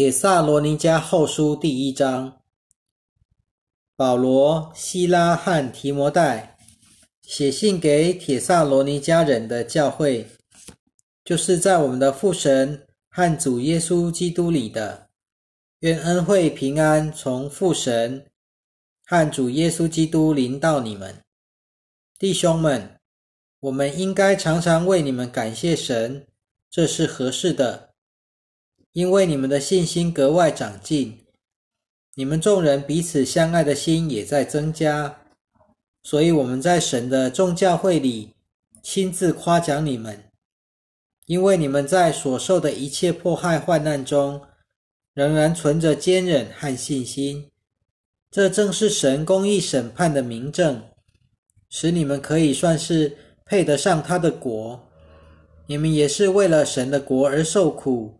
铁萨罗尼迦后书第一章，保罗、希拉和提摩太写信给铁萨罗尼迦人的教会，就是在我们的父神和主耶稣基督里的。愿恩惠平安从父神和主耶稣基督临到你们，弟兄们。我们应该常常为你们感谢神，这是合适的，因为你们的信心格外长进，你们众人彼此相爱的心也在增加，所以我们在神的众教会里亲自夸奖你们，因为你们在所受的一切迫害患难中，仍然存着坚忍和信心，这正是神公义审判的明证，使你们可以算是。配得上他的国，你们也是为了神的国而受苦。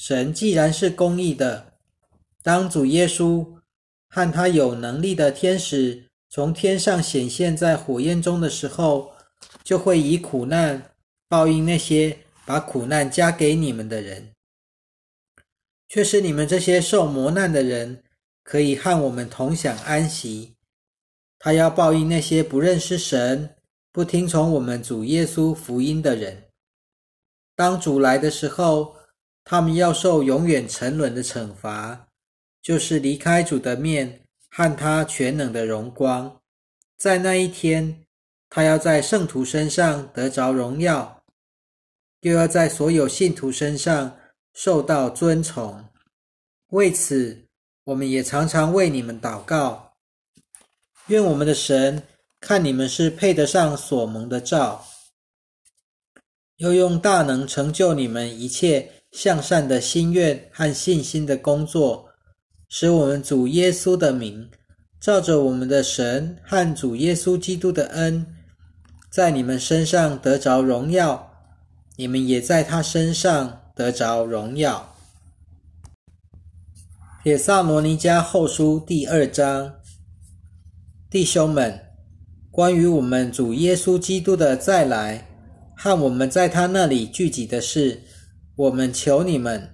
神既然是公义的，当主耶稣和他有能力的天使从天上显现在火焰中的时候，就会以苦难报应那些把苦难加给你们的人，却是你们这些受磨难的人可以和我们同享安息。他要报应那些不认识神。不听从我们主耶稣福音的人，当主来的时候，他们要受永远沉沦的惩罚，就是离开主的面和他全能的荣光。在那一天，他要在圣徒身上得着荣耀，又要在所有信徒身上受到尊崇。为此，我们也常常为你们祷告，愿我们的神。看你们是配得上所蒙的照，又用大能成就你们一切向善的心愿和信心的工作，使我们主耶稣的名，照着我们的神和主耶稣基督的恩，在你们身上得着荣耀，你们也在他身上得着荣耀。铁萨罗尼迦后书第二章，弟兄们。关于我们主耶稣基督的再来和我们在他那里聚集的事，我们求你们，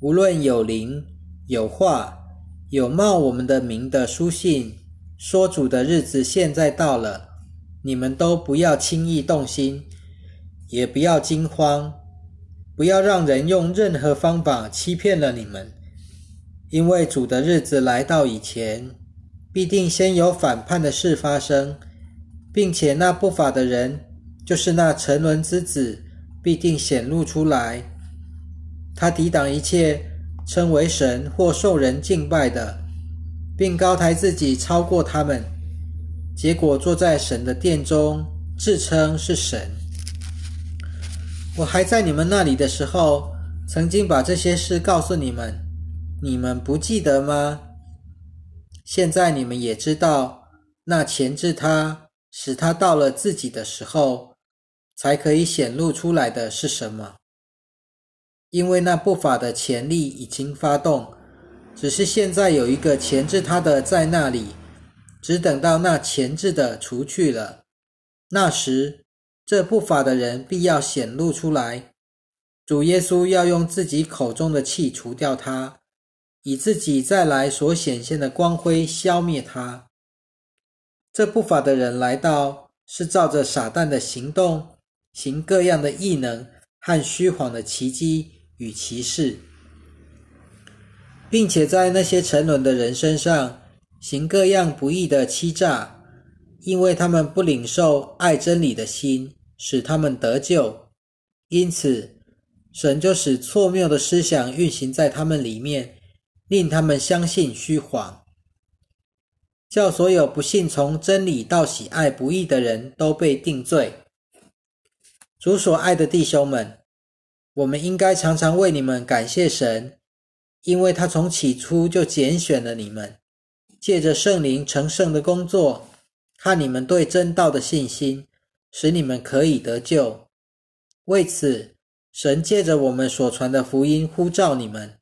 无论有灵、有话、有冒我们的名的书信，说主的日子现在到了，你们都不要轻易动心，也不要惊慌，不要让人用任何方法欺骗了你们，因为主的日子来到以前，必定先有反叛的事发生。并且那不法的人，就是那沉沦之子，必定显露出来。他抵挡一切称为神或受人敬拜的，并高抬自己超过他们，结果坐在神的殿中，自称是神。我还在你们那里的时候，曾经把这些事告诉你们，你们不记得吗？现在你们也知道，那钳制他。使他到了自己的时候，才可以显露出来的是什么？因为那不法的潜力已经发动，只是现在有一个钳制他的在那里，只等到那钳制的除去了，那时这不法的人必要显露出来。主耶稣要用自己口中的气除掉他，以自己再来所显现的光辉消灭他。这不法的人来到，是照着撒旦的行动，行各样的异能和虚谎的奇迹与歧视，并且在那些沉沦的人身上行各样不义的欺诈，因为他们不领受爱真理的心，使他们得救。因此，神就使错谬的思想运行在他们里面，令他们相信虚谎。叫所有不信从真理到喜爱不义的人都被定罪。主所爱的弟兄们，我们应该常常为你们感谢神，因为他从起初就拣选了你们，借着圣灵成圣的工作，看你们对真道的信心，使你们可以得救。为此，神借着我们所传的福音呼召你们，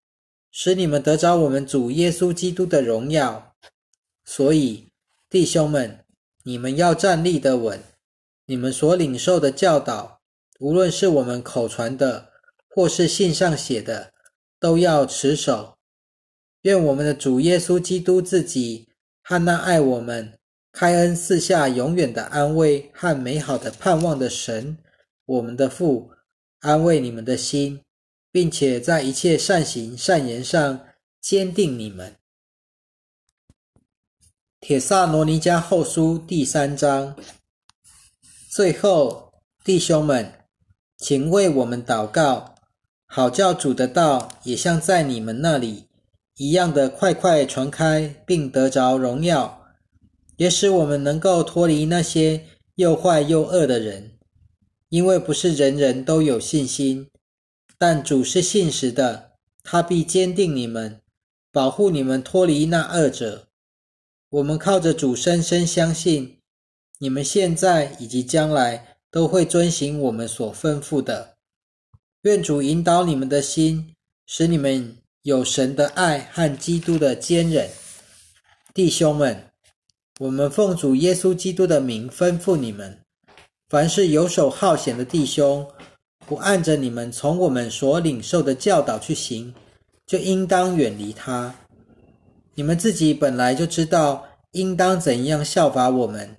使你们得着我们主耶稣基督的荣耀。所以，弟兄们，你们要站立得稳。你们所领受的教导，无论是我们口传的，或是信上写的，都要持守。愿我们的主耶稣基督自己和那爱我们、开恩赐下永远的安慰和美好的盼望的神，我们的父，安慰你们的心，并且在一切善行善言上坚定你们。铁萨罗尼迦后书第三章。最后，弟兄们，请为我们祷告，好叫主的道也像在你们那里一样的快快传开，并得着荣耀，也使我们能够脱离那些又坏又恶的人。因为不是人人都有信心，但主是信实的，他必坚定你们，保护你们脱离那恶者。我们靠着主深深相信，你们现在以及将来都会遵行我们所吩咐的。愿主引导你们的心，使你们有神的爱和基督的坚忍。弟兄们，我们奉主耶稣基督的名吩咐你们：凡是游手好闲的弟兄，不按着你们从我们所领受的教导去行，就应当远离他。你们自己本来就知道应当怎样效法我们，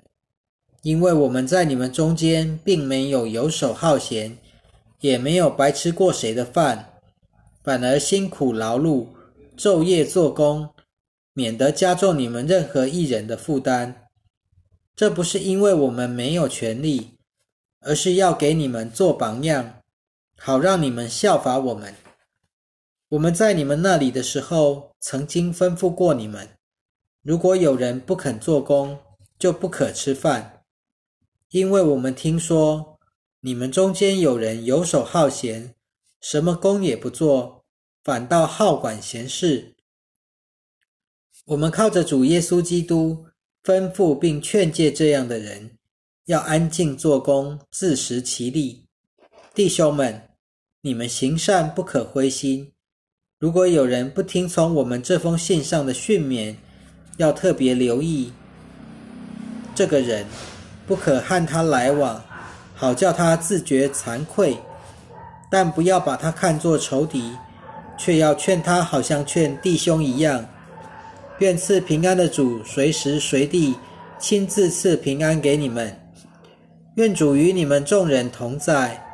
因为我们在你们中间并没有游手好闲，也没有白吃过谁的饭，反而辛苦劳碌，昼夜做工，免得加重你们任何一人的负担。这不是因为我们没有权利，而是要给你们做榜样，好让你们效法我们。我们在你们那里的时候，曾经吩咐过你们：如果有人不肯做工，就不可吃饭。因为我们听说你们中间有人游手好闲，什么工也不做，反倒好管闲事。我们靠着主耶稣基督吩咐并劝诫这样的人，要安静做工，自食其力。弟兄们，你们行善不可灰心。如果有人不听从我们这封信上的训勉，要特别留意这个人，不可和他来往，好叫他自觉惭愧；但不要把他看作仇敌，却要劝他，好像劝弟兄一样。愿赐平安的主随时随地亲自赐平安给你们。愿主与你们众人同在。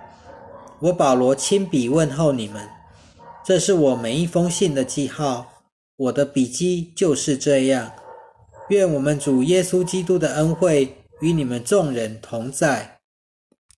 我保罗亲笔问候你们。这是我每一封信的记号，我的笔记就是这样。愿我们主耶稣基督的恩惠与你们众人同在。